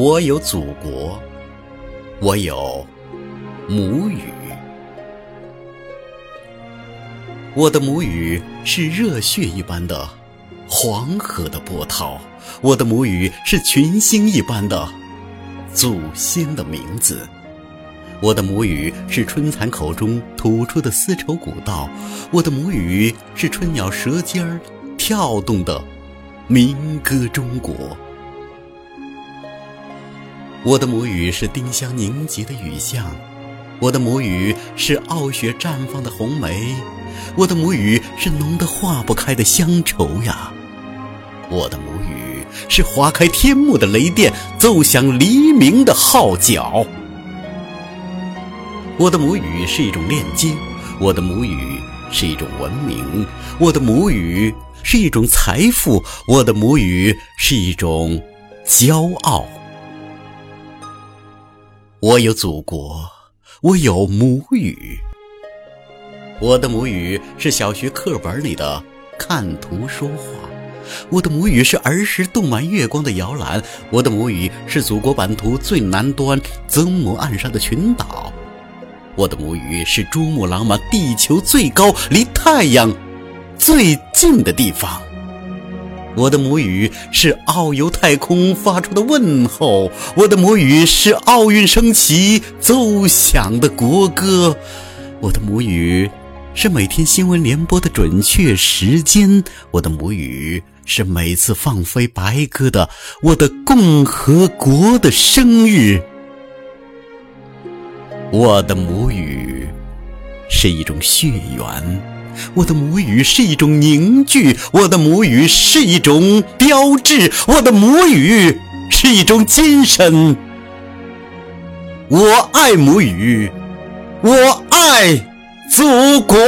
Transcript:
我有祖国，我有母语。我的母语是热血一般的黄河的波涛，我的母语是群星一般的祖先的名字，我的母语是春蚕口中吐出的丝绸古道，我的母语是春鸟舌尖儿跳动的民歌中国。我的母语是丁香凝结的雨巷，我的母语是傲雪绽放的红梅，我的母语是浓得化不开的乡愁呀。我的母语是划开天幕的雷电，奏响黎明的号角。我的母语是一种链接，我的母语是一种文明，我的母语是一种财富，我的母语是一种骄傲。我有祖国，我有母语。我的母语是小学课本里的看图说话，我的母语是儿时动满月光的摇篮，我的母语是祖国版图最南端曾母暗沙的群岛，我的母语是珠穆朗玛地球最高离太阳最近的地方。我的母语是遨游太空发出的问候，我的母语是奥运升旗奏响的国歌，我的母语是每天新闻联播的准确时间，我的母语是每次放飞白鸽的我的共和国的生日，我的母语是一种血缘。我的母语是一种凝聚，我的母语是一种标志，我的母语是一种精神。我爱母语，我爱祖国。